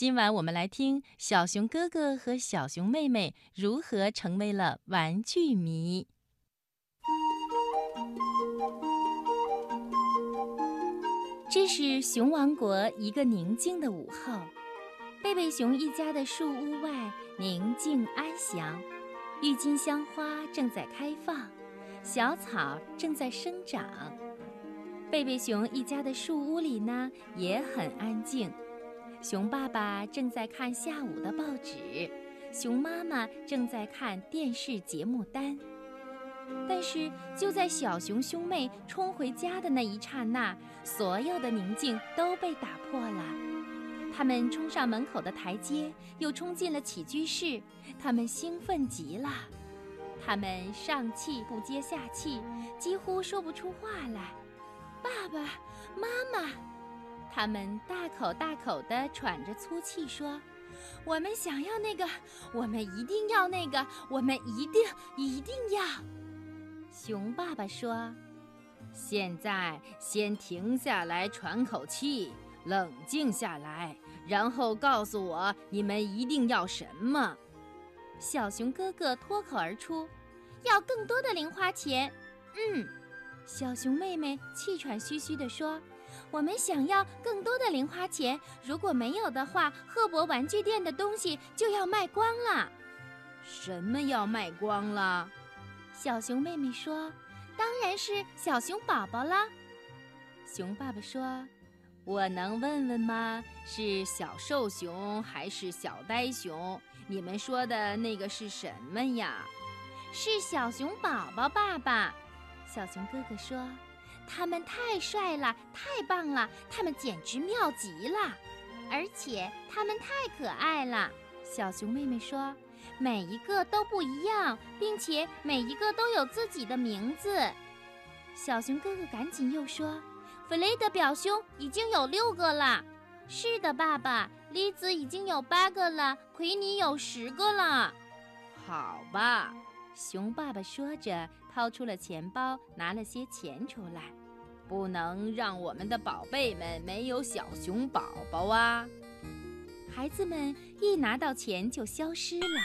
今晚我们来听小熊哥哥和小熊妹妹如何成为了玩具迷。这是熊王国一个宁静的午后，贝贝熊一家的树屋外宁静安详，郁金香花正在开放，小草正在生长。贝贝熊一家的树屋里呢也很安静，熊爸爸正在看下午的报纸，熊妈妈正在看电视节目单。但是就在小熊兄妹冲回家的那一刹那，所有的宁静都被打破了。他们冲上门口的台阶，又冲进了起居室。他们兴奋极了，他们上气不接下气，几乎说不出话来。爸爸妈妈，他们大口大口地喘着粗气说：“我们想要那个，我们一定要那个，我们一定一定要。”熊爸爸说：“现在先停下来喘口气，冷静下来，然后告诉我你们一定要什么。”小熊哥哥脱口而出：“要更多的零花钱。”嗯，小熊妹妹气喘吁吁地说：“我们想要更多的零花钱，如果没有的话，赫伯玩具店的东西就要卖光了。”什么要卖光了？小熊妹妹说：“当然是小熊宝宝了。”熊爸爸说：“我能问问吗？是小瘦熊还是小呆熊？你们说的那个是什么呀？”是小熊宝宝，爸爸。小熊哥哥说：“他们太帅了，太棒了，他们简直妙极了，而且他们太可爱了。”小熊妹妹说。每一个都不一样，并且每一个都有自己的名字。小熊哥哥赶紧又说：“弗雷德表兄已经有六个了。”“是的，爸爸。”“栗子已经有八个了。”“奎尼有十个了。”“好吧。”熊爸爸说着，掏出了钱包，拿了些钱出来。“不能让我们的宝贝们没有小熊宝宝啊！”孩子们一拿到钱就消失了，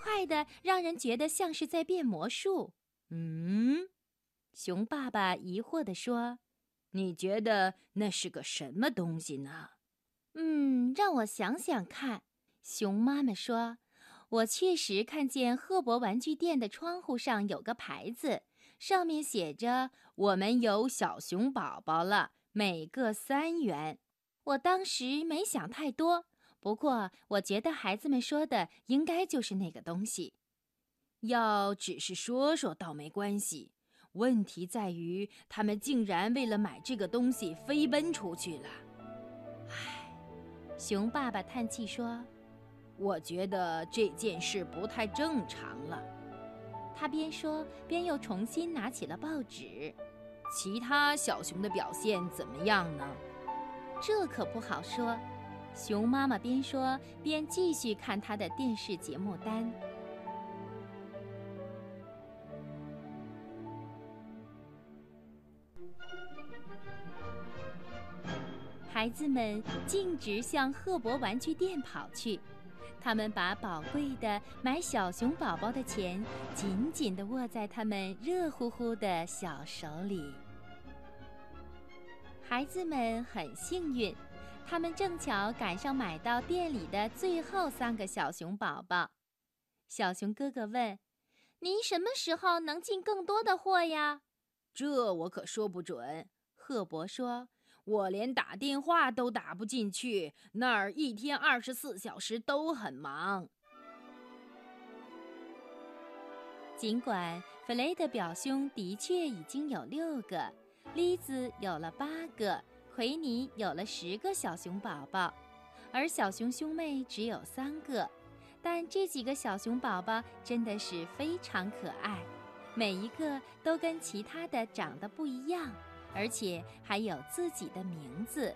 快的让人觉得像是在变魔术。嗯，熊爸爸疑惑地说：“你觉得那是个什么东西呢？”嗯，让我想想看。熊妈妈说：“我确实看见赫伯玩具店的窗户上有个牌子，上面写着‘我们有小熊宝宝了，每个三元’。我当时没想太多。”不过，我觉得孩子们说的应该就是那个东西。要只是说说倒没关系，问题在于他们竟然为了买这个东西飞奔出去了。唉，熊爸爸叹气说：“我觉得这件事不太正常了。”他边说边又重新拿起了报纸。其他小熊的表现怎么样呢？这可不好说。熊妈妈边说边继续看她的电视节目单。孩子们径直向赫伯玩具店跑去，他们把宝贵的买小熊宝宝的钱紧紧地握在他们热乎乎的小手里。孩子们很幸运。他们正巧赶上买到店里的最后三个小熊宝宝。小熊哥哥问：“您什么时候能进更多的货呀？”“这我可说不准。”赫伯说，“我连打电话都打不进去，那儿一天二十四小时都很忙。”尽管弗雷德表兄的确已经有六个，丽子有了八个。奎尼有了十个小熊宝宝，而小熊兄妹只有三个。但这几个小熊宝宝真的是非常可爱，每一个都跟其他的长得不一样，而且还有自己的名字。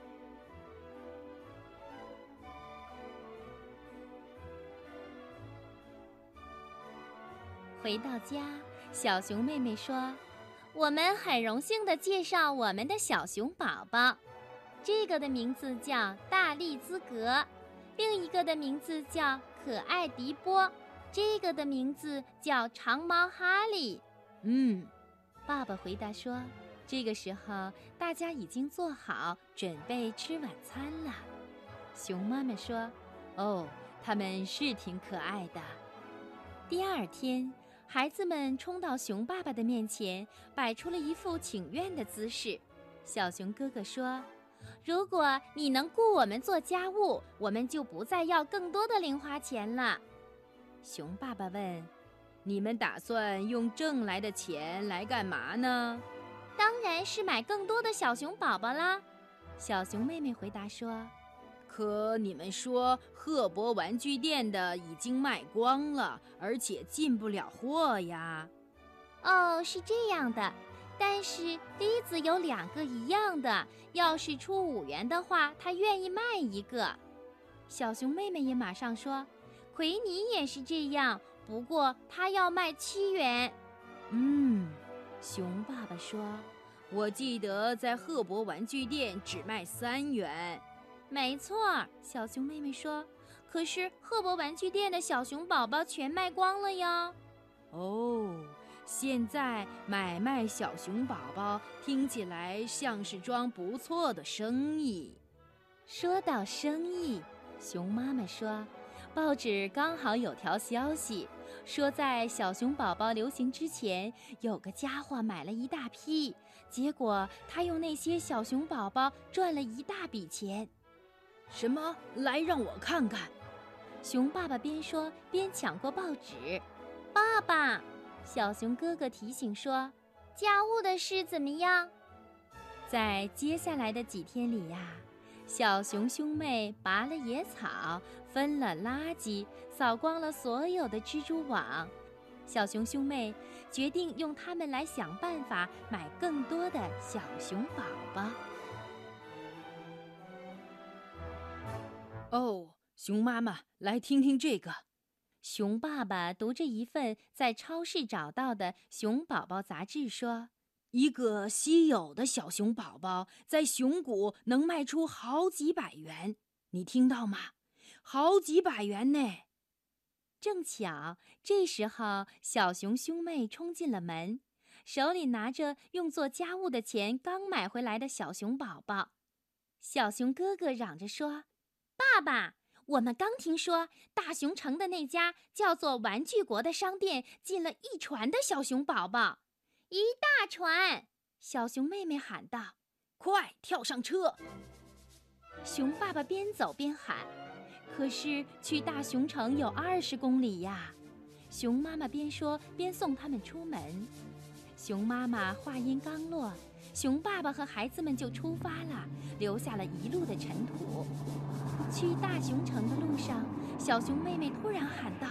回到家，小熊妹妹说：“我们很荣幸的介绍我们的小熊宝宝。”这个的名字叫大力兹格，另一个的名字叫可爱迪波，这个的名字叫长毛哈利。嗯，爸爸回答说：“这个时候大家已经做好准备吃晚餐了。”熊妈妈说：“哦，他们是挺可爱的。”第二天，孩子们冲到熊爸爸的面前，摆出了一副请愿的姿势。小熊哥哥说。如果你能雇我们做家务，我们就不再要更多的零花钱了。熊爸爸问：“你们打算用挣来的钱来干嘛呢？”“当然是买更多的小熊宝宝啦。”小熊妹妹回答说。“可你们说赫伯玩具店的已经卖光了，而且进不了货呀。”“哦，是这样的。”但是梨子有两个一样的，要是出五元的话，他愿意卖一个。小熊妹妹也马上说：“奎尼也是这样，不过他要卖七元。”嗯，熊爸爸说：“我记得在赫伯玩具店只卖三元。”没错，小熊妹妹说：“可是赫伯玩具店的小熊宝宝全卖光了哟。”哦。现在买卖小熊宝宝听起来像是桩不错的生意。说到生意，熊妈妈说，报纸刚好有条消息，说在小熊宝宝流行之前，有个家伙买了一大批，结果他用那些小熊宝宝赚了一大笔钱。什么？来让我看看。熊爸爸边说边抢过报纸。爸爸。小熊哥哥提醒说：“家务的事怎么样？”在接下来的几天里呀，小熊兄妹拔了野草，分了垃圾，扫光了所有的蜘蛛网。小熊兄妹决定用它们来想办法买更多的小熊宝宝。哦，熊妈妈，来听听这个。熊爸爸读着一份在超市找到的《熊宝宝》杂志，说：“一个稀有的小熊宝宝在熊谷能卖出好几百元，你听到吗？好几百元呢！”正巧这时候，小熊兄妹冲进了门，手里拿着用做家务的钱刚买回来的小熊宝宝。小熊哥哥嚷着说：“爸爸！”我们刚听说，大熊城的那家叫做“玩具国”的商店进了一船的小熊宝宝，一大船！小熊妹妹喊道：“快跳上车！”熊爸爸边走边喊：“可是去大熊城有二十公里呀！”熊妈妈边说边送他们出门。熊妈妈话音刚落，熊爸爸和孩子们就出发了，留下了一路的尘土。去大熊城的路上，小熊妹妹突然喊道：“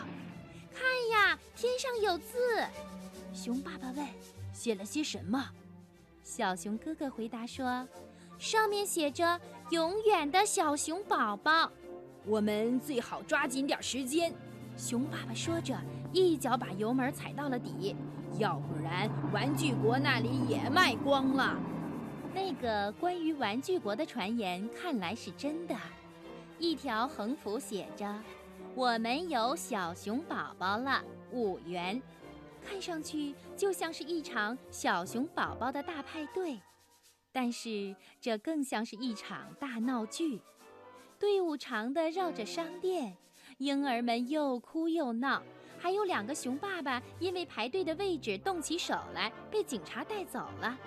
看呀，天上有字！”熊爸爸问：“写了些什么？”小熊哥哥回答说：“上面写着‘永远的小熊宝宝’。”我们最好抓紧点时间。”熊爸爸说着，一脚把油门踩到了底，要不然玩具国那里也卖光了。那个关于玩具国的传言看来是真的。一条横幅写着：“我们有小熊宝宝了，五元。”看上去就像是一场小熊宝宝的大派对，但是这更像是一场大闹剧。队伍长的绕着商店，婴儿们又哭又闹，还有两个熊爸爸因为排队的位置动起手来，被警察带走了。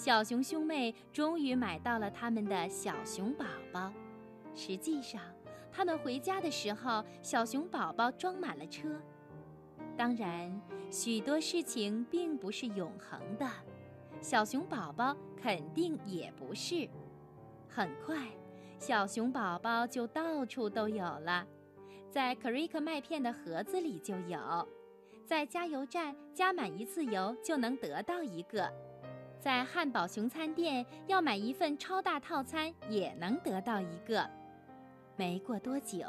小熊兄妹终于买到了他们的小熊宝宝。实际上，他们回家的时候，小熊宝宝装满了车。当然，许多事情并不是永恒的，小熊宝宝肯定也不是。很快，小熊宝宝就到处都有了，在可瑞克麦片的盒子里就有，在加油站加满一次油就能得到一个。在汉堡熊餐店要买一份超大套餐也能得到一个。没过多久，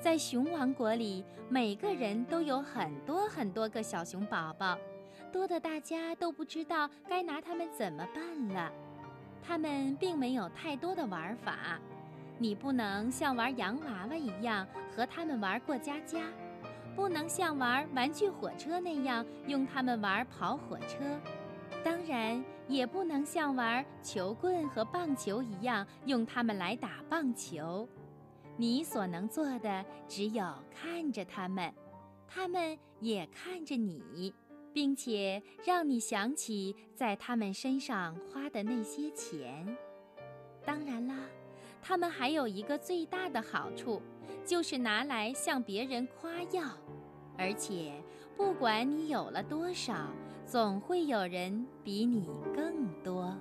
在熊王国里，每个人都有很多很多个小熊宝宝，多的大家都不知道该拿它们怎么办了。它们并没有太多的玩法，你不能像玩洋娃娃一样和它们玩过家家，不能像玩玩具火车那样用它们玩跑火车，当然也不能像玩球棍和棒球一样用它们来打棒球。你所能做的只有看着它们，它们也看着你，并且让你想起在它们身上花的那些钱。当然啦，它们还有一个最大的好处，就是拿来向别人夸耀，而且不管你有了多少，总会有人比你更多。